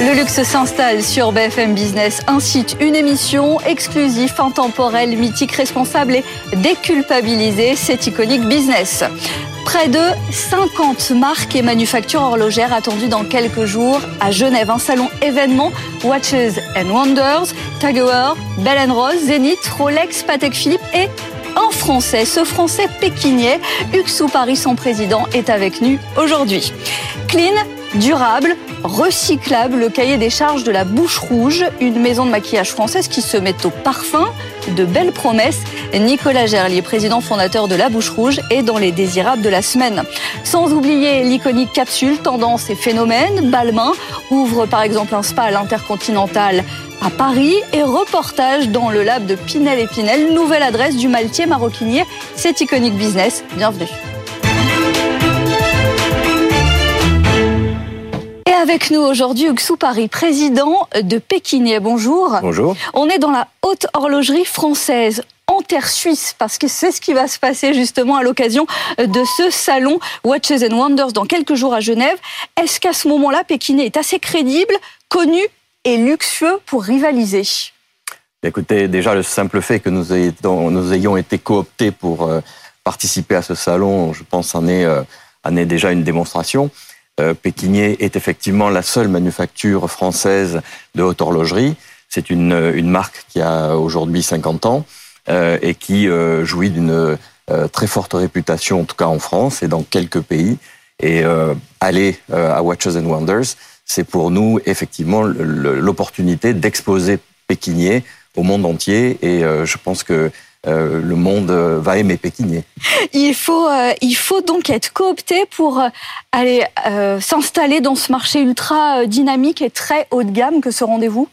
Le luxe s'installe sur BFM Business, un site, une émission exclusive, intemporelle, mythique, responsable et déculpabilisée. C'est Iconic Business. Près de 50 marques et manufactures horlogères attendues dans quelques jours à Genève. Un salon événement Watches and Wonders, Tag Heuer, Bell Rose, Zenith, Rolex, Patek Philippe et un Français. Ce Français pékinais, Uxou Paris, son président, est avec nous aujourd'hui. Clean, durable, recyclable, le cahier des charges de la Bouche Rouge, une maison de maquillage française qui se met au parfum de belles promesses. Nicolas Gerlier, président fondateur de la Bouche Rouge, est dans les désirables de la semaine. Sans oublier l'iconique capsule Tendance et Phénomènes, Balmain ouvre par exemple un spa à l'Intercontinental à Paris et reportage dans le lab de Pinel et Pinel, nouvelle adresse du maltier maroquinier. C'est Iconic Business. Bienvenue. Et avec nous aujourd'hui, Uxou Paris, président de Pékinier. Bonjour. Bonjour. On est dans la haute horlogerie française en terre suisse, parce que c'est ce qui va se passer justement à l'occasion de ce salon Watches and Wonders dans quelques jours à Genève. Est-ce qu'à ce moment-là, Pékinet est assez crédible, connu et luxueux pour rivaliser Écoutez, déjà le simple fait que nous ayons, été cooptés pour euh, participer à ce salon, je pense, en est, euh, déjà une démonstration. Euh, Pékinier est effectivement la seule manufacture française de haute horlogerie. C'est une, une marque qui a aujourd'hui 50 ans et qui jouit d'une très forte réputation, en tout cas en France et dans quelques pays. Et aller à Watches and Wonders, c'est pour nous effectivement l'opportunité d'exposer Pékinier au monde entier et euh, je pense que euh, le monde euh, va aimer Pékinier. Il faut, il faut donc être coopté pour aller s'installer dans ce marché ultra dynamique et très haut de gamme que ce rendez-vous?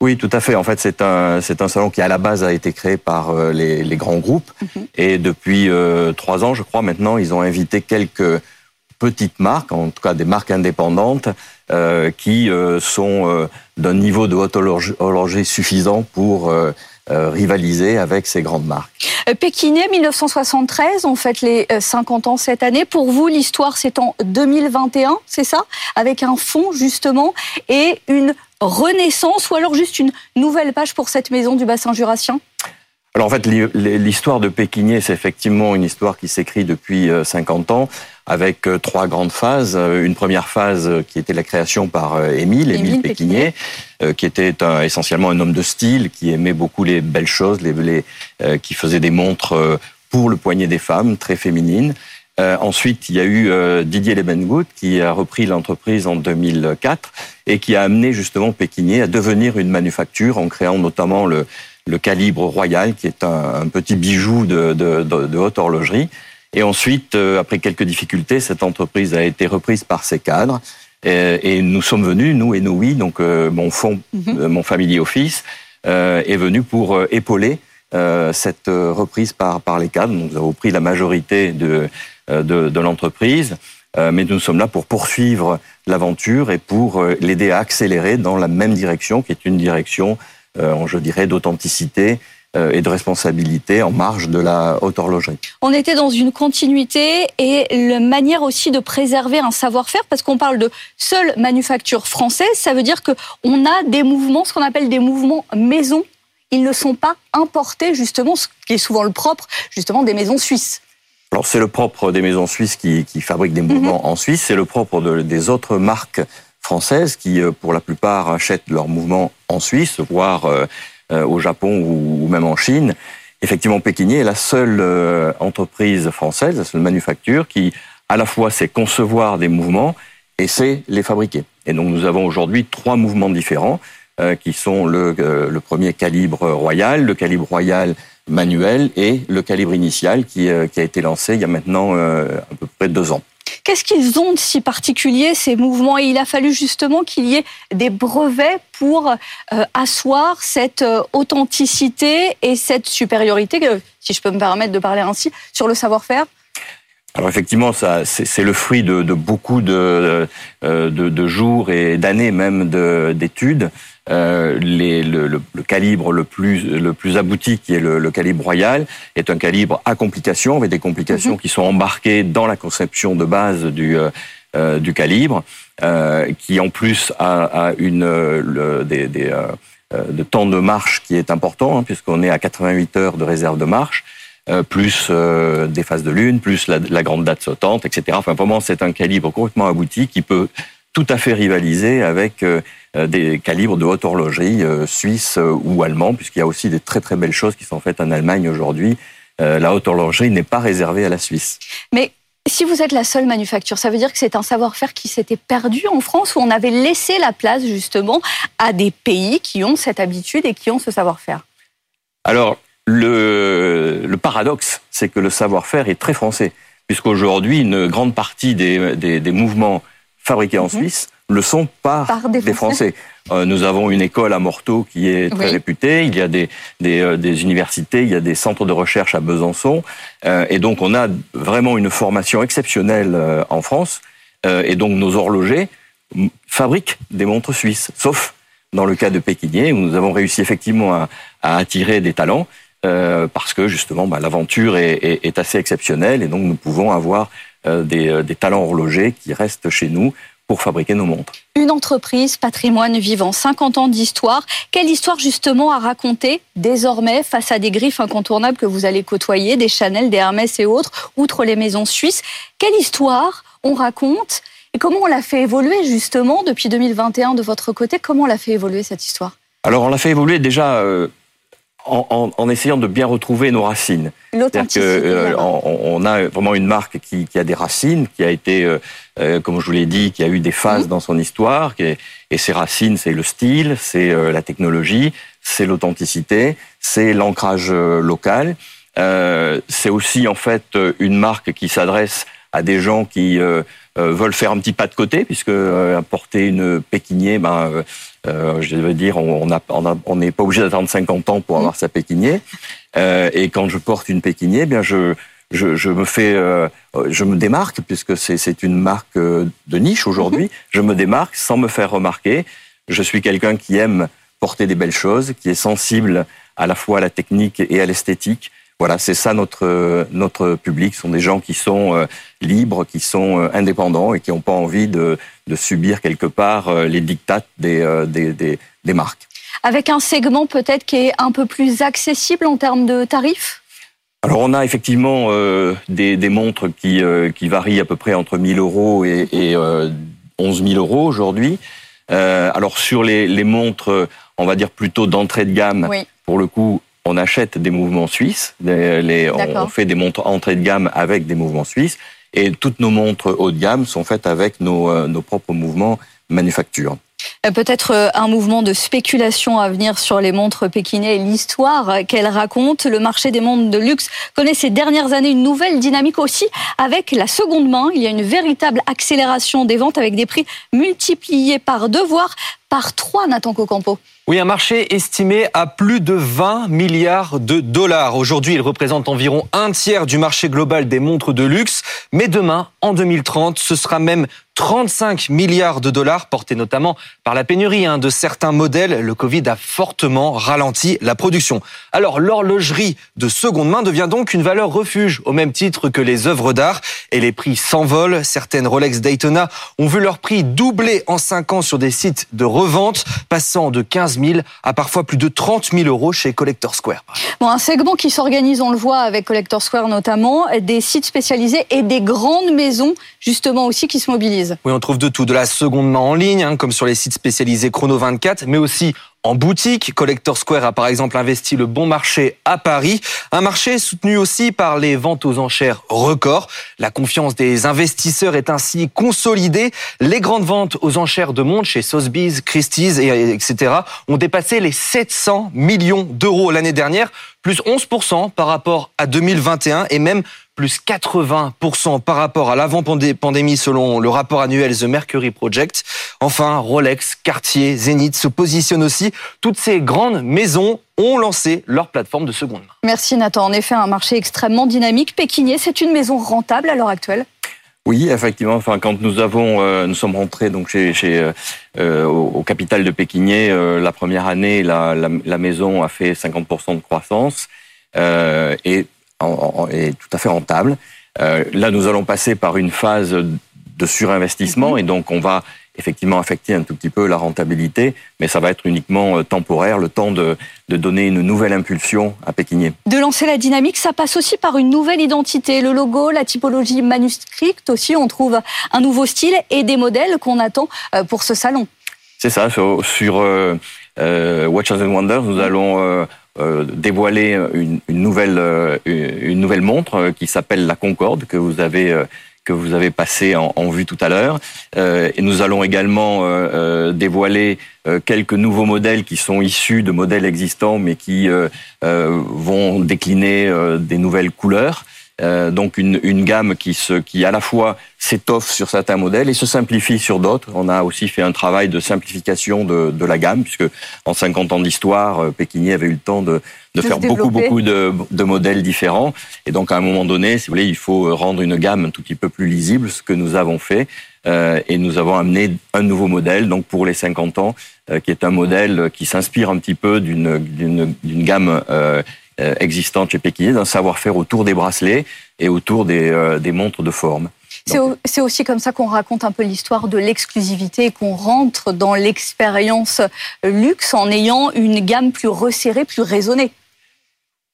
Oui, tout à fait. En fait, c'est un, c'est un salon qui, à la base, a été créé par les, les grands groupes. Mhm. Et depuis trois ans, je crois, maintenant, ils ont invité quelques petites marques, en tout cas des marques indépendantes, euh, qui euh, sont euh, d'un niveau de haute horlogerie suffisant pour rivaliser avec ces grandes marques. Pékinet, 1973, on fête les 50 ans cette année. Pour vous, l'histoire, c'est en 2021, c'est ça? Avec un fond, justement, et une renaissance, ou alors juste une nouvelle page pour cette maison du bassin jurassien? Alors en fait, l'histoire de Pékinier, c'est effectivement une histoire qui s'écrit depuis 50 ans avec euh, trois grandes phases. Euh, une première phase euh, qui était la création par Émile, Émile Péquinier, qui était essentiellement un homme de style, qui aimait beaucoup les belles choses, les, qui faisait des montres pour le poignet des femmes, très féminines. ensuite, il y a eu Didier Lebengood qui a repris l'entreprise en 2004 et qui a amené justement Pékinier à devenir une manufacture en créant notamment le, le calibre royal, qui est un, petit bijou de, de, de, de haute horlogerie. Et ensuite, euh, après quelques difficultés, cette entreprise a été reprise par ses cadres. Et, nous sommes venus, nous et nous, oui, donc euh, mon fonds, euh, mon family office, est venu pour épauler cette reprise par, par les cadres. Nous avons pris la majorité de, de, de l'entreprise, mais nous sommes là pour poursuivre l'aventure et pour l'aider à accélérer dans la même direction, qui est une direction, je dirais, d'authenticité, euh, et de responsabilité en marge de la haute horlogerie. On était dans une continuité et la manière aussi de préserver un savoir-faire, parce qu'on parle de seule manufacture française, ça veut dire qu'on a des mouvements, ce qu'on appelle des mouvements maison. Ils ne sont pas importés, justement, ce qui est souvent le propre, justement, des maisons suisses. Alors c'est le propre des maisons suisses qui, qui fabriquent des mouvements mhm. en Suisse, c'est le propre de, des autres marques françaises qui, euh, pour la plupart, achètent leurs mouvements en Suisse, voire euh, euh, au Japon ou même en Chine. Effectivement, Pékinier est la seule entreprise française, la seule manufacture qui, à la fois, sait concevoir des mouvements et sait les fabriquer. Et donc, nous avons aujourd'hui trois mouvements différents qui sont le, le, premier calibre royal, le calibre royal manuel et le calibre initial qui, qui a été lancé il y a maintenant à peu près deux ans. Qu'est-ce qu'ils ont de si particulier, ces mouvements? Il a fallu justement qu'il y ait des brevets pour euh, asseoir cette euh, authenticité et cette supériorité, si je peux me permettre de parler ainsi, sur le savoir-faire? Alors effectivement, ça, c'est le fruit de, beaucoup euh, de jours et d'années même d'études. Euh, les, le, le, le, calibre le plus le plus abouti, qui est le, le, calibre royal, est un calibre à complications, avec des complications mhm. qui sont embarquées dans la conception de base du euh, euh du calibre, euh, qui en plus a, a une le, des, des de temps de marche qui est important, hein, puisqu'on est à 88 heures de réserve de marche. Euh, plus euh, des phases de lune, plus la, la, grande date sautante, etc. Enfin, vraiment, c'est un calibre complètement abouti qui peut tout à fait rivaliser avec euh, des calibres de haute horlogerie suisse ou allemand, puisqu'il y a aussi des très très belles choses qui sont faites en Allemagne aujourd'hui. la haute horlogerie n'est pas réservée à la Suisse. Mais si vous êtes la seule manufacture, ça veut dire que c'est un savoir-faire qui s'était perdu en France, où on avait laissé la place justement à des pays qui ont cette habitude et qui ont ce savoir-faire? Alors, le, le paradoxe, c'est que le savoir-faire est très français, puisqu'aujourd'hui, une grande partie des, des, des mouvements fabriqués en mhm. Suisse ne sont pas des Français. Euh, nous avons une école à Morteau qui est très réputée. Il y a des, des, euh, des, universités, il y a des centres de recherche à Besançon. Euh, et donc, on a vraiment une formation exceptionnelle en France. et donc, nos horlogers fabriquent des montres suisses, sauf dans le cas de Pékinier, où nous avons réussi effectivement à, à attirer des talents. Euh, parce que justement bah, l'aventure est, est, est, assez exceptionnelle et donc nous pouvons avoir euh, des, euh, des, talents horlogers qui restent chez nous pour fabriquer nos montres. Une entreprise, patrimoine vivant, 50 ans d'histoire. Quelle histoire justement à raconter désormais face à des griffes incontournables que vous allez côtoyer, des Chanel, des Hermès et autres, outre les maisons suisses? Quelle histoire on raconte et comment on l'a fait évoluer justement depuis 2021 de votre côté? Comment on l'a fait évoluer cette histoire? Alors on l'a fait évoluer déjà en, en, en, essayant de bien retrouver nos racines. L'authenticité. Euh, on, on, a vraiment une marque qui, qui, a des racines, qui a été, euh, euh comme je vous l'ai dit, qui a eu des phases mmh. dans son histoire. Qui est, et ces racines, c'est le style, c'est euh, la technologie, c'est l'authenticité, c'est l'ancrage euh, local. c'est aussi en fait une marque qui s'adresse à des gens qui veulent faire un petit pas de côté, puisque porter une pékinier, ben euh, je veux dire, on n'est on on pas obligé d'attendre 50 ans pour avoir sa pékinier. Euh, et quand je porte une pékinier, eh bien je, je, je, me fais, euh, je me démarque puisque c'est une marque euh, de niche aujourd'hui. Mhm. Je me démarque sans me faire remarquer. Je suis quelqu'un qui aime porter des belles choses, qui est sensible à la fois à la technique et à l'esthétique. Voilà, c'est ça notre notre public. Ce sont des gens qui sont euh, libres, qui sont euh, indépendants et qui n'ont pas envie de, de, subir quelque part euh, les dictates des, des, des, des marques. Avec un segment peut-être qui est un peu plus accessible en termes de tarifs? Alors on a effectivement euh, des, des, montres qui, euh, qui varient à peu près entre 1000 euros et, et euh, 11 000 euros aujourd'hui. alors sur les, les, montres, on va dire plutôt d'entrée de gamme, oui. pour le coup, on achète des mouvements suisses, les, on, fait des montres entrée de gamme avec des mouvements suisses, et toutes nos montres haut de gamme sont faites avec nos, euh, nos propres mouvements manufacture. Euh, peut-être euh, un mouvement de spéculation à venir sur les montres pékinais et l'histoire qu'elles racontent. Le marché des montres de luxe connaît ces dernières années une nouvelle dynamique aussi avec la seconde main. Il y a une véritable accélération des ventes avec des prix multipliés par deux, voire par trois, Nathan Cocampo. Oui, un marché estimé à plus de 20 milliards de dollars. Aujourd'hui, il représente environ un tiers du marché global des montres de luxe. Mais demain, en 2030, ce sera même 35 milliards de dollars, portés notamment par la pénurie hein, de certains modèles. Le Covid a fortement ralenti la production. Alors, l'horlogerie de seconde main devient donc une valeur refuge, au même titre que les œuvres d'art. Et les prix s'envolent. Certaines Rolex Daytona ont vu leur prix doubler en 5 ans sur des sites de revente, passant de 15 000 à parfois plus de 30 000 euros chez Collector Square. Bon, un segment qui s'organise, on le voit avec Collector Square notamment, des sites spécialisés et des grandes maisons justement aussi qui se mobilisent. Oui, on trouve de tout, de la seconde main en ligne, hein, comme sur les sites spécialisés Chrono 24, mais aussi en boutique. Collector Square a par exemple investi le bon marché à Paris, un marché soutenu aussi par les ventes aux enchères records. La confiance des investisseurs est ainsi consolidée. Les grandes ventes aux enchères de montres chez Sotheby's, Christie's, et, etc. ont dépassé les 700 millions d'euros l'année dernière, plus 11% par rapport à 2021 et même plus 80% par rapport à l'avant-pandémie selon le rapport annuel The Mercury Project. Enfin, Rolex, Cartier, Zenith se positionnent aussi. Toutes ces grandes maisons ont lancé leur plateforme de seconde main. Merci Nathan. En effet, un marché extrêmement dynamique. Pékinier, c'est une maison rentable à l'heure actuelle? Oui, effectivement. Enfin, quand nous avons, euh, nous sommes rentrés donc chez, chez euh, au, au, capital de Pékinier euh, la première année, la, la, la, maison a fait 50% de croissance euh, est tout à fait rentable. là, nous allons passer par une phase de surinvestissement mhm. et donc on va effectivement affecter un tout petit peu la rentabilité, mais ça va être uniquement euh, temporaire, le temps de, de donner une nouvelle impulsion à Pékinier. De lancer la dynamique, ça passe aussi par une nouvelle identité. Le logo, la typologie manuscrite aussi, on trouve un nouveau style et des modèles qu'on attend euh, pour ce salon. C'est ça, sur, sur euh, euh, and Wonders, nous allons euh, euh, dévoiler une, une nouvelle, une nouvelle montre qui s'appelle la Concorde, que vous avez que vous avez passé en, en vue tout à l'heure. Euh, et nous allons également euh, euh dévoiler euh, quelques nouveaux modèles qui sont issus de modèles existants, mais qui euh, vont décliner des nouvelles couleurs. Euh, donc une, une, gamme qui, se, qui à la fois s'étoffe sur certains modèles et se simplifie sur d'autres. On a aussi fait un travail de simplification de, de la gamme, puisque en 50 ans d'histoire, euh, Pékinier avait eu le temps de, de, faire beaucoup, beaucoup de, de, modèles différents. Et donc à un moment donné, si vous voulez, il faut rendre une gamme un tout petit peu plus lisible, ce que nous avons fait. Euh, et nous avons amené un nouveau modèle, donc pour les 50 ans, euh, qui est un modèle qui s'inspire un petit peu d'une gamme euh, euh, existante chez Pékinier, d'un savoir-faire autour des bracelets et autour des, euh, des montres de forme. C'est aussi comme ça qu'on raconte un peu l'histoire de l'exclusivité et qu'on rentre dans l'expérience luxe en ayant une gamme plus resserrée, plus raisonnée.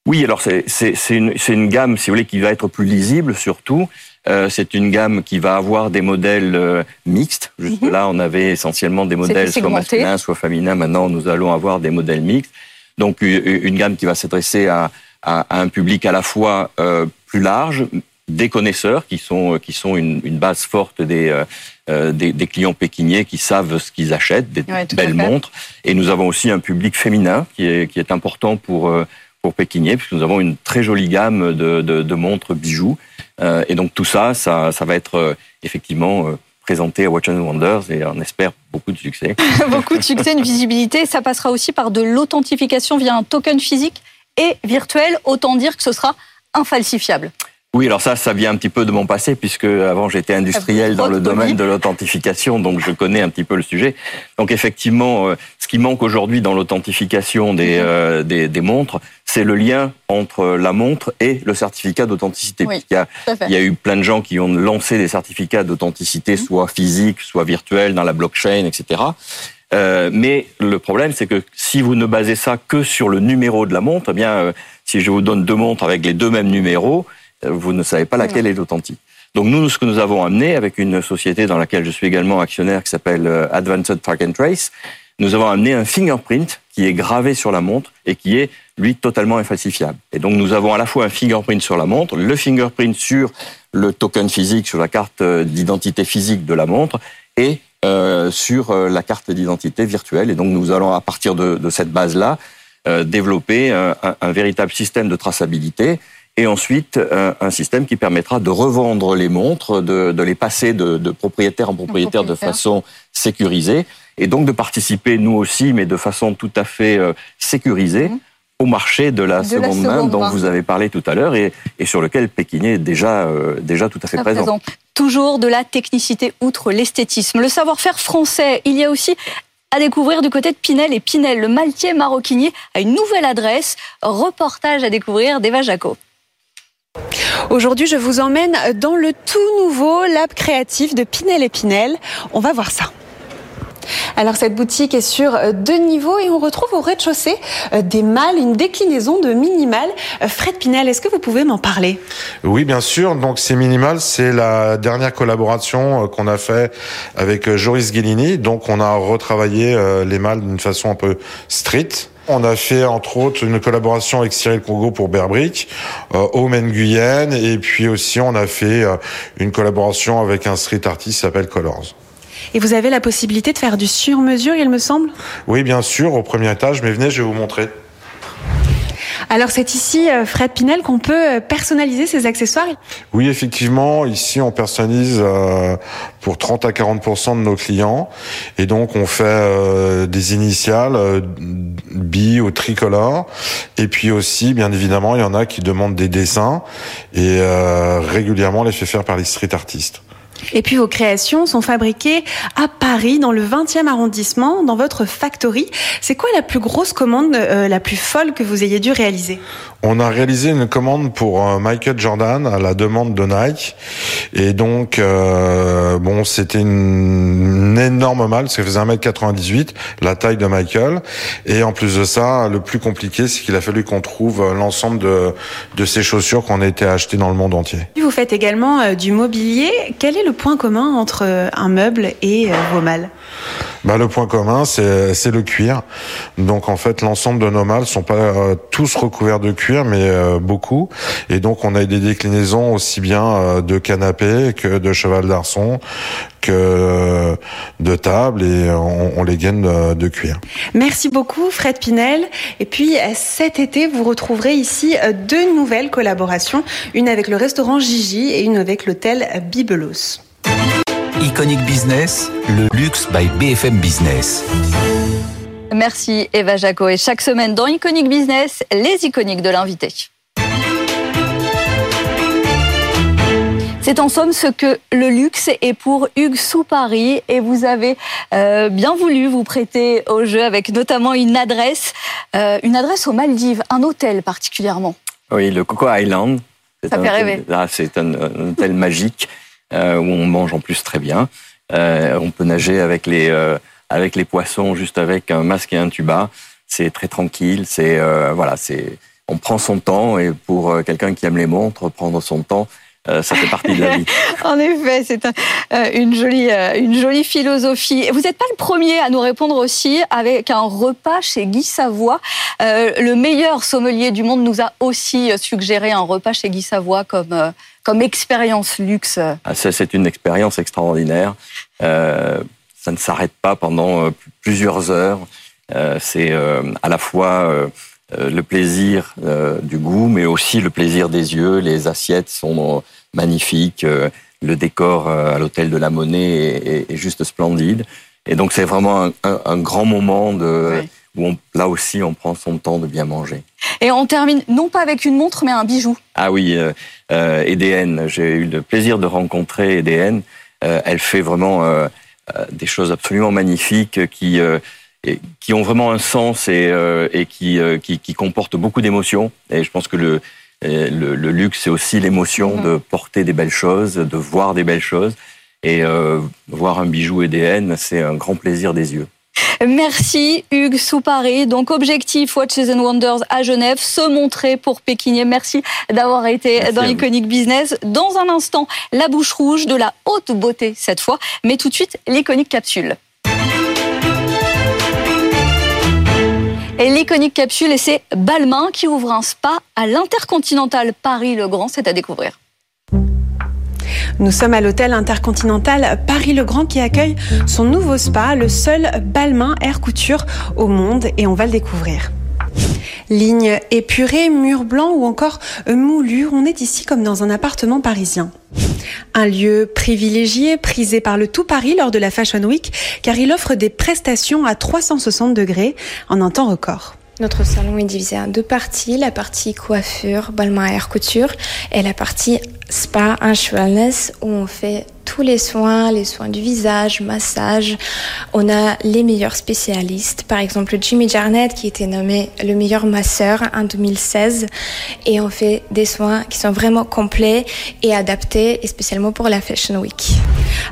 Oui, alors c'est une, une, gamme, si vous voulez, qui va être plus lisible surtout. Euh, c'est une gamme qui va avoir des modèles euh, mixtes. Jusque là, on avait essentiellement des modèles soit masculins, soit féminins. Maintenant, nous allons avoir des modèles mixtes. Donc une gamme qui va s'adresser à, à, un public à la fois euh, plus large, des connaisseurs qui sont qui sont une, une base forte des, euh, euh des, des clients pékiniers qui savent ce qu'ils achètent, des belles montres. Et nous avons aussi un public féminin qui est qui est important pour euh, pour Pékinier, puisque nous avons une très jolie gamme de, de, de montres bijoux. Euh, et donc tout ça, ça, ça va être effectivement présenté à Watch and Wonders et on espère beaucoup de succès. beaucoup de succès, une visibilité. Ça passera aussi par de l'authentification via un token physique et virtuel. Autant dire que ce sera infalsifiable. Oui, alors ça, ça vient un petit peu de mon passé, puisque avant j'étais industriel dans le domaine de l'authentification, donc je connais un petit peu le sujet. Donc effectivement, euh, qui manque aujourd'hui dans l'authentification des, mhm. euh, des, des, montres, c'est le lien entre la montre et le certificat d'authenticité. Oui, il, y a, il y a eu plein de gens qui ont lancé des certificats d'authenticité, mhm. soit physiques, soit virtuels, dans la blockchain, etc. Euh, mais le problème, c'est que si vous ne basez ça que sur le numéro de la montre, eh bien, euh, si je vous donne deux montres avec les deux mêmes numéros, vous ne savez pas laquelle est authentique. Donc nous, ce que nous avons amené avec une société dans laquelle je suis également actionnaire qui s'appelle euh, Advanced Track and Trace, nous avons amené un fingerprint qui est gravé sur la montre et qui est, lui, totalement infalsifiable. Et donc nous avons à la fois un fingerprint sur la montre, le fingerprint sur le token physique, sur la carte euh, d'identité physique de la montre et euh, sur euh, la carte d'identité virtuelle. Et donc nous allons, à partir de, de cette base-là, euh, développer un, un, un véritable système de traçabilité et ensuite un, un, système qui permettra de revendre les montres, de, de les passer de, de, propriétaire en propriétaire, de façon sécurisée, et donc de participer nous aussi, mais de façon tout à fait euh, sécurisée. Mmh. au marché de la, de seconde, la seconde, main dont vous avez parlé tout à l'heure et, et, sur lequel Pékiné est déjà, euh, déjà tout à fait présent. présent. Toujours de la technicité outre l'esthétisme. Le savoir-faire français, il y a aussi à découvrir du côté de Pinel et Pinel. Le maltier maroquinier a une nouvelle adresse. Reportage à découvrir d'Eva Jaco. Aujourd'hui, je vous emmène dans le tout nouveau lab créatif de Pinel et Pinel. On va voir ça. Alors cette boutique est sur euh, deux niveaux et on retrouve au rez-de-chaussée euh, des mâles, une déclinaison de minimal. Euh, Fred Pinel, est-ce que vous pouvez m'en parler? Oui, bien sûr. Donc ces minimal, c'est la dernière collaboration qu'on a fait avec Joris Guélini. Donc on a retravaillé les mâles d'une façon un peu street. On a fait entre autres une collaboration avec Cyril Congo pour Berbrick, euh, Omen Guyenne, et puis aussi on a fait euh, une collaboration avec un street artist qui s'appelle Colors. Et vous avez la possibilité de faire du sur-mesure, il me semble? Oui, bien sûr, au premier étage, mais venez, je vais vous montrer. Alors c'est ici, euh, Fred Pinel, qu'on peut euh, personnaliser ces accessoires Oui, effectivement, ici on personnalise euh, pour 30 à 40% de nos clients. Et donc on fait des initiales, bi ou tricolore. Et puis aussi, bien évidemment, il y en a qui demandent des dessins. Et régulièrement, on les fait faire par les street artistes. Et puis vos créations sont fabriquées à Paris, dans le 20e arrondissement, dans votre factory. C'est quoi la plus grosse commande, euh, la plus folle que vous ayez dû réaliser? On a réalisé une commande pour euh, Michael Jordan à la demande de Nike. Et donc, euh, bon, c'était une, énorme malle, parce qu'elle faisait 1m98, la taille de Michael. Et en plus de ça, le plus compliqué, c'est qu'il a fallu qu'on trouve l'ensemble de, de ces chaussures qu'on a été achetées dans le monde entier. Vous faites également du mobilier. Quel est le point commun entre un meuble et vos malles bah, Le point commun, c'est le cuir. Donc, en fait, l'ensemble de nos malles sont pas tous recouverts de cuir mais euh, beaucoup. Et donc on a des déclinaisons aussi bien euh, de canapé que de cheval d'arçon, que euh, de table et on, les gaine de, cuir. Merci beaucoup Fred Pinel. Et puis cet été, vous retrouverez ici deux nouvelles collaborations, une avec le restaurant Gigi et une avec l'hôtel Bibelos. Iconic Business, le luxe by BFM Business. Merci Eva Jaco. Et chaque semaine dans Iconic Business, les iconiques de l'invité. C'est en somme ce que le luxe est pour Hugues Soupari et vous avez euh, bien voulu vous prêter au jeu avec notamment une adresse, euh, une adresse aux Maldives, un hôtel particulièrement. Oui, le Coco Island. Ça fait rêver. c'est un, hôtel magique euh, où on mange en plus très bien. on peut nager avec les avec les poissons, juste avec un masque et un tuba. C'est très tranquille. C'est voilà, c'est on prend son temps et pour quelqu'un qui aime les montres, prendre son temps, euh, ça fait partie de la vie. en effet, c'est une jolie, une jolie philosophie. Vous n'êtes pas le premier à nous répondre aussi avec un repas chez Guy Savoie. le meilleur sommelier du monde nous a aussi suggéré un repas chez Guy Savoie comme comme expérience luxe. Ah, c'est une expérience extraordinaire ça ne s'arrête pas pendant euh, plusieurs heures. Euh, c'est euh, à la fois le plaisir du goût, mais aussi le plaisir des yeux. Les assiettes sont magnifiques. Le décor à l'hôtel de la Monnaie est, juste splendide. Et donc c'est vraiment un, grand moment de, où on, là aussi on prend son temps de bien manger. Et on termine non pas avec une montre, mais un bijou. Ah oui, euh, EDN. J'ai eu le plaisir de rencontrer EDN. elle fait vraiment euh, des choses absolument magnifiques qui euh, qui ont vraiment un sens et, euh, et qui, qui, qui comportent beaucoup d'émotions. Et je pense que le, le, le luxe, c'est aussi l'émotion mm-hmm. de porter des belles choses, de voir des belles choses. Et voir un bijou EDN, c'est un grand plaisir des yeux. Merci Hugues Soupari. Donc objectif Watches and Wonders à Genève, se montrer pour Pékinier. Merci d'avoir été dans l'Iconic Business. Dans un instant, la bouche rouge de la haute beauté cette fois, mais tout de suite l'Iconic Capsule. Et l'iconique capsule, et c'est Balmain qui ouvre un spa à l'Intercontinental Paris-le-Grand. C'est à découvrir. Nous sommes à l'hôtel intercontinental Paris-le-Grand qui accueille son nouveau spa, le seul Balmain Air Couture au monde, et on va le découvrir. Ligne épurée, murs blancs ou encore moulure, on est ici comme dans un appartement parisien. Un lieu privilégié, prisé par le tout Paris lors de la Fashion Week, car il offre des prestations à 360 degrés en un temps record. Notre salon est divisé en deux parties, la partie coiffure, balmain air couture et la partie spa and wellness où on fait tous les soins, les soins du visage, massage. On a les meilleurs spécialistes, par exemple Jimmy Jarnett qui était nommé le meilleur masseur en 2016 et on fait des soins qui sont vraiment complets et adaptés, et spécialement pour la Fashion Week.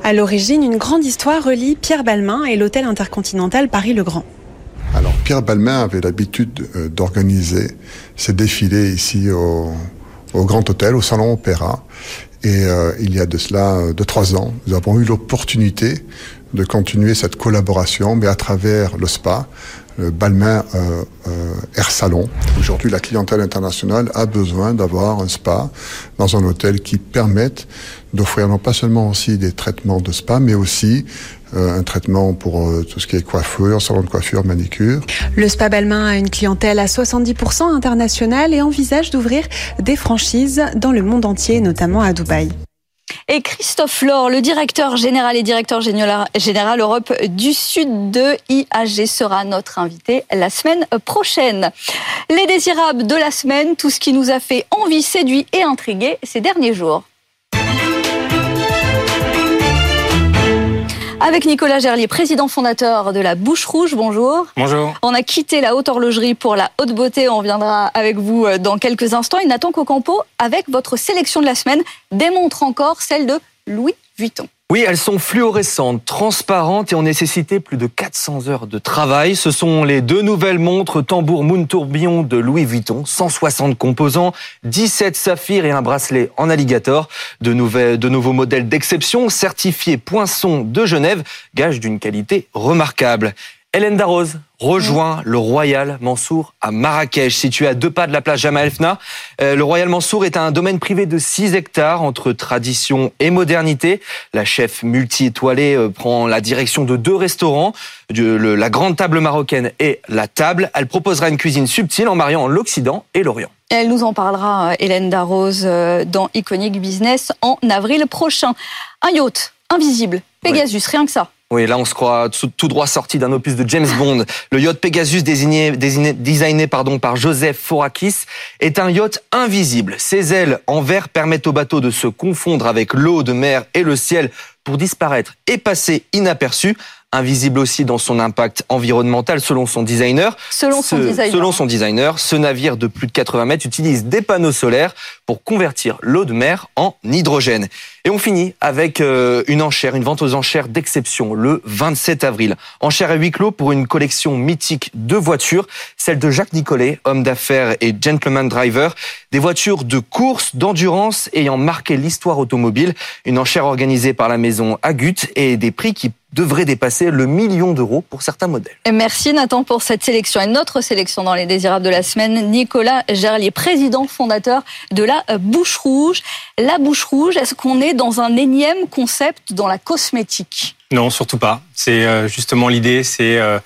À l'origine, une grande histoire relie Pierre Balmain et l'hôtel intercontinental Paris-le-Grand. Alors Pierre Balmain avait l'habitude euh, d'organiser ses défilés ici au, Grand Hôtel, au Salon Opéra. Et euh, il y a de cela euh, de trois ans, nous avons eu l'opportunité de continuer cette collaboration, mais à travers le spa, le Balmain Air Salon. Aujourd'hui, la clientèle internationale a besoin d'avoir un spa dans un hôtel qui permette d'offrir non pas seulement aussi des traitements de spa, mais aussi euh, un traitement pour euh, tout ce qui est coiffure, salon de coiffure, manicure. Le Spa Balmain a une clientèle à 70% internationale et envisage d'ouvrir des franchises dans le monde entier, notamment à Dubaï. Et Christophe Laure, le directeur général et directeur général Europe du Sud de IAG, sera notre invité la semaine prochaine. Les désirables de la semaine, tout ce qui nous a fait envie, séduit et intrigué ces derniers jours. Avec Nicolas Gerlier, président fondateur de la Bouche Rouge. Bonjour. Bonjour. On a quitté la haute horlogerie pour la haute beauté. On viendra avec vous euh, dans quelques instants. Et Nathan Cocampo, avec votre sélection de la semaine, démontre encore celle de Louis Vuitton. Oui, elles sont fluorescentes, transparentes et ont nécessité plus de 400 heures de travail. Ce sont les deux nouvelles montres tambour Moon Tourbillon de Louis Vuitton, 160 composants, 17 saphirs et un bracelet en alligator. De, nouvelles, de nouveaux modèles d'exception, certifiés Poinçon de Genève, gage d'une qualité remarquable. Hélène Darroze rejoint le Royal Mansour à Marrakech, situé à deux pas de la plage Jamal Fna. Euh, le Royal Mansour est un domaine privé de 6 hectares entre tradition et modernité. La chef multi-étoilée euh, prend la direction de deux restaurants, la grande table marocaine et la table. Elle proposera une cuisine subtile en mariant l'Occident et l'Orient. Elle nous en parlera, euh, Hélène Darroze, dans Iconic Business en avril prochain. Un yacht invisible, Pegasus, rien que ça. Oui, là on se croit tout droit sorti d'un opus de James Bond. Le yacht Pegasus désigné, par Joseph Forakis est un yacht invisible. Ses ailes en verre permettent au bateau de se confondre avec l'eau de mer et le ciel pour disparaître et passer inaperçu invisible aussi dans son impact environnemental selon son designer. Selon son designer. Selon son designer, ce navire de plus de 80 mètres utilise des panneaux solaires pour convertir l'eau de mer en hydrogène. Et on finit avec euh, une enchère, une vente aux enchères d'exception le 27 avril. Enchère à huis clos pour une collection mythique de voitures, celle de Jacques Nicolet, homme d'affaires et gentleman driver, des voitures de course, d'endurance ayant marqué l'histoire automobile. Une enchère organisée par la maison Agut et des prix qui devrait dépasser le million d'euros pour certains modèles. merci Nathan pour cette sélection et notre sélection dans les désirables de la semaine. Nicolas Gerlier, président fondateur de la Bouche Rouge. La Bouche Rouge, est-ce qu'on est dans un énième concept dans la cosmétique? Non, surtout pas. C'est euh, justement l'idée, c'est euh,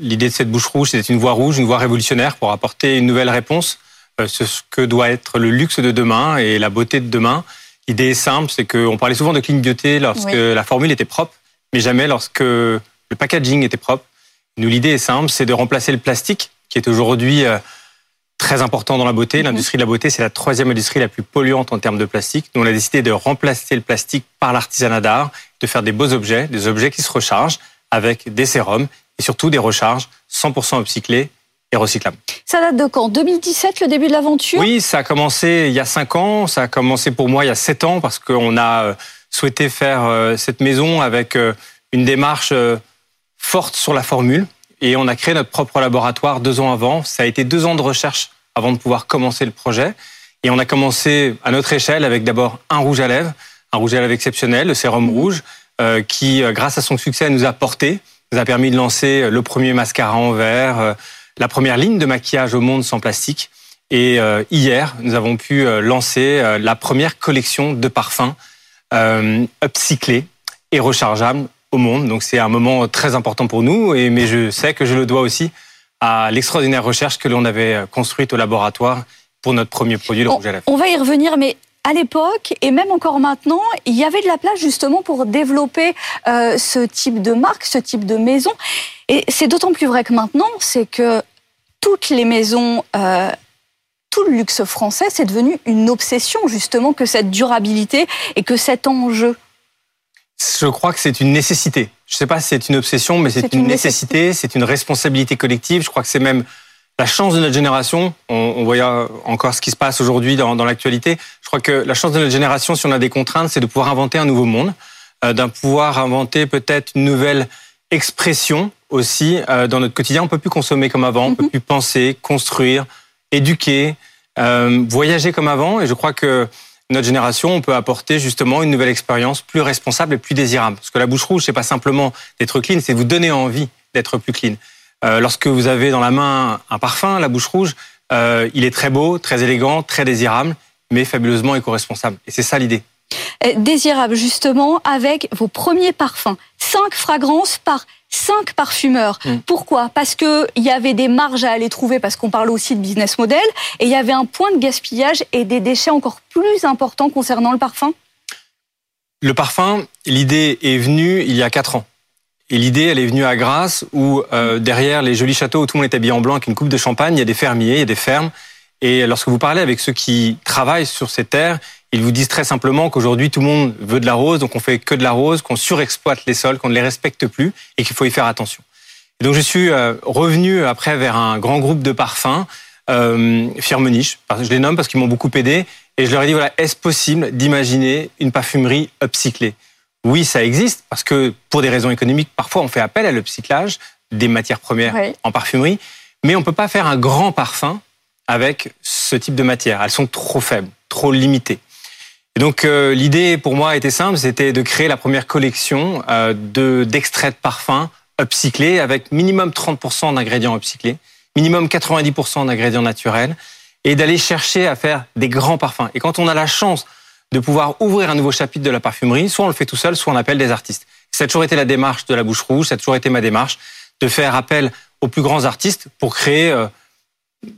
l'idée de cette Bouche Rouge, c'est une voie rouge, une voie révolutionnaire pour apporter une nouvelle réponse euh, sur ce que doit être le luxe de demain et la beauté de demain. L'idée est simple, c'est qu'on parlait souvent de clean beauty lorsque la formule était propre mais jamais lorsque le packaging était propre. Nous, l'idée est simple, c'est de remplacer le plastique, qui est aujourd'hui euh, très important dans la beauté. Mhm. L'industrie de la beauté, c'est la troisième industrie la plus polluante en termes de plastique. Nous, on a décidé de remplacer le plastique par l'artisanat d'art, de faire des beaux objets, des objets qui se rechargent avec des sérums et surtout des recharges 100% upcyclés et recyclables. Ça date de quand? 2017, le début de l'aventure? Oui, ça a commencé il y a 5 ans. Ça a commencé pour moi il y a 7 ans parce qu'on a euh, souhaité faire euh, cette maison avec euh, une démarche forte sur la formule. Et on a créé notre propre laboratoire deux ans avant. Ça a été deux ans de recherche avant de pouvoir commencer le projet. Et on a commencé à notre échelle avec d'abord un rouge à lèvres, un rouge à lèvres exceptionnel, le sérum rouge, qui, grâce à son succès, nous a porté, nous a permis de lancer le premier mascara en verre, la première ligne de maquillage au monde sans plastique. Et hier, nous avons pu lancer la première collection de parfums euh, upcyclé et rechargeable au monde. Donc c'est un moment très important pour nous, et, mais je sais que je le dois aussi à l'extraordinaire recherche que l'on avait construite au laboratoire pour notre premier produit, le rouge à lèvres. On va y revenir, mais à l'époque et même encore maintenant, il y avait de la place justement pour développer euh, ce type de marque, ce type de maison. Et c'est d'autant plus vrai que maintenant, c'est que toutes les maisons euh, tout le luxe français, c'est devenu une obsession justement que cette durabilité et que cet enjeu. Je crois que c'est une nécessité. Je ne sais pas si c'est une obsession, mais c'est une, nécessité, c'est une responsabilité collective. Je crois que c'est même la chance de notre génération. On, voit encore ce qui se passe aujourd'hui dans, l'actualité. Je crois que la chance de notre génération, si on a des contraintes, c'est de pouvoir inventer un nouveau monde, euh, d'un pouvoir inventer peut-être une nouvelle expression aussi euh, dans notre quotidien. On peut plus consommer comme avant, on peut mhm. plus penser, construire, éduquer, euh, voyager comme avant. Et je crois que notre génération, on peut apporter justement une nouvelle expérience plus responsable et plus désirable. Parce que la bouche rouge, c'est pas simplement d'être clean, c'est vous donner envie d'être plus clean. Euh, lorsque vous avez dans la main un parfum, la bouche rouge, euh, il est très beau, très élégant, très désirable, mais fabuleusement éco-responsable. Et c'est ça l'idée. Désirable justement avec vos premiers parfums. Cinq fragrances par cinq parfumeurs. Mm. Pourquoi? Parce qu'il y avait des marges à aller trouver, parce qu'on parle aussi de business model, et il y avait un point de gaspillage et des déchets encore plus importants concernant le parfum? Le parfum, l'idée est venue il y a quatre ans. Et l'idée, elle est venue à Grasse, où euh, derrière les jolis châteaux où tout le monde est habillé en blanc avec une coupe de champagne, il y a des fermiers, il y a des fermes. Et lorsque vous parlez avec ceux qui travaillent sur ces terres, ils vous disent très simplement qu'aujourd'hui tout le monde veut de la rose, donc on fait que de la rose, qu'on surexploite les sols, qu'on ne les respecte plus et qu'il faut y faire attention. Et donc je suis euh, revenu après vers un grand groupe de parfums, euh, Firmenich, je les nomme parce qu'ils m'ont beaucoup aidé, et je leur ai dit voilà, est-ce possible d'imaginer une parfumerie upcyclée? Oui, ça existe parce que pour des raisons économiques, parfois on fait appel à l'upcyclage des matières premières en parfumerie, mais on peut pas faire un grand parfum avec ce type de matière. Elles sont trop faibles, trop limitées. Et donc euh, l'idée pour moi était simple, c'était de créer la première collection euh, de d'extraits de parfums upcyclés avec minimum 30% d'ingrédients upcyclés, minimum 90% d'ingrédients naturels, et d'aller chercher à faire des grands parfums. Et quand on a la chance de pouvoir ouvrir un nouveau chapitre de la parfumerie, soit on le fait tout seul, soit on appelle des artistes. Ça a toujours été la démarche de la bouche rouge, ça a toujours été ma démarche de faire appel aux plus grands artistes pour créer euh,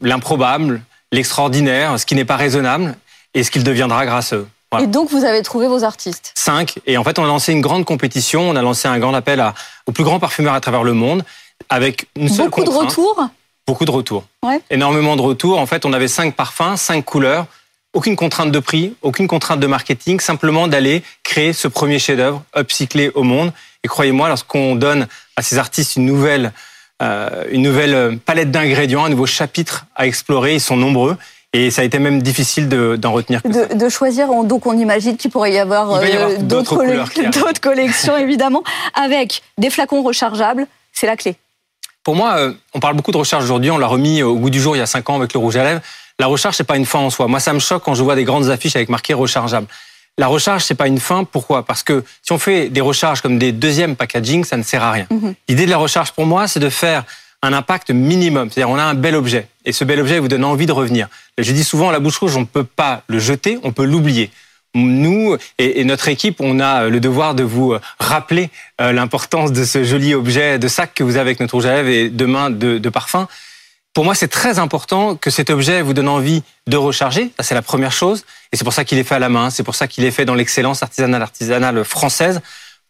l'improbable, l'extraordinaire, ce qui n'est pas raisonnable et ce qu'il deviendra grâce à eux. Et donc, vous avez trouvé vos artistes Cinq. Et en fait, on a lancé une grande compétition. On a lancé un grand appel à, aux plus grands parfumeurs à travers le monde avec une seule Beaucoup de retours Beaucoup de retours. Ouais. Énormément de retours. En fait, on avait cinq parfums, cinq couleurs. Aucune contrainte de prix, aucune contrainte de marketing, simplement d'aller créer ce premier chef-d'œuvre upcyclé au monde. Et croyez-moi, lorsqu'on donne à ces artistes une nouvelle, euh, une nouvelle palette d'ingrédients, un nouveau chapitre à explorer, ils sont nombreux. Et ça a été même difficile d'en retenir. Que de, ça. de, choisir, donc on imagine qu'il pourrait y avoir, euh, d'autres collections, évidemment, avec des flacons rechargeables, c'est la clé. Pour moi, euh, on parle beaucoup de recharge aujourd'hui, on l'a remis au goût du jour il y a cinq ans avec le rouge à lèvres. La recharge, c'est pas une fin en soi. Moi, ça me choque quand je vois des grandes affiches avec marqué rechargeable. La recharge, c'est pas une fin. Pourquoi? Parce que si on fait des recharges comme des deuxièmes packaging, ça ne sert à rien. Mhm. L'idée de la recharge, pour moi, c'est de faire un impact minimum. C'est-à-dire, on a un bel objet. Et ce bel objet vous donne envie de revenir. Je dis souvent, la bouche rouge, on ne peut pas le jeter, on peut l'oublier. Nous et, notre équipe, on a le devoir de vous rappeler euh, l'importance de ce joli objet de sac que vous avez avec notre rouge à lèvres et demain de, de parfum. Pour moi, c'est très important que cet objet vous donne envie de recharger. Ça, c'est la première chose. Et c'est pour ça qu'il est fait à la main. C'est pour ça qu'il est fait dans l'excellence artisanale, artisanale française.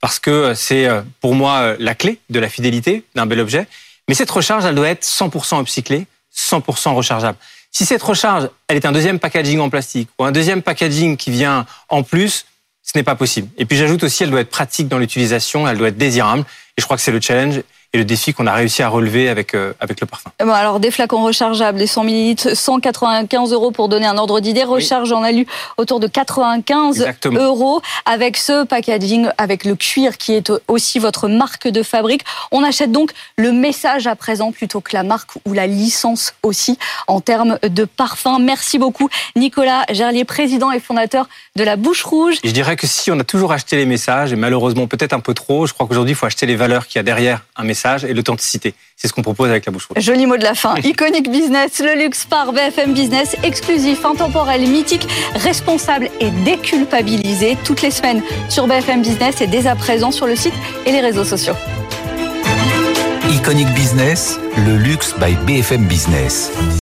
Parce que c'est euh, pour moi la clé de la fidélité d'un bel objet. Mais cette recharge, elle doit être 100% upcyclée, 100% rechargeable. Si cette recharge, elle est un deuxième packaging en plastique ou un deuxième packaging qui vient en plus, ce n'est pas possible. Et puis j'ajoute aussi, elle doit être pratique dans l'utilisation, elle doit être désirable. Et je crois que c'est le challenge et le défi qu'on a réussi à relever avec, euh, avec le parfum. Bon, alors, des flacons rechargeables, les 100 ml, 195 euros pour donner un ordre d'idée. Recharge, on a lu autour de 95 Exactement. euros avec ce packaging, avec le cuir qui est aussi votre marque de fabrique. On achète donc le message à présent plutôt que la marque ou la licence aussi en termes de parfum. Merci beaucoup, Nicolas Gerlier, président et fondateur de la Bouche Rouge. Et je dirais que si on a toujours acheté les messages, et malheureusement peut-être un peu trop, je crois qu'aujourd'hui, il faut acheter les valeurs qu'il y a derrière un message et l'authenticité. C'est ce qu'on propose avec la bouche rouge. Joli mot de la fin. Iconic Business, le luxe par BFM Business, exclusif, intemporel, mythique, responsable et déculpabilisé toutes les semaines sur BFM Business et dès à présent sur le site et les réseaux sociaux. Iconic Business, le luxe by BFM Business.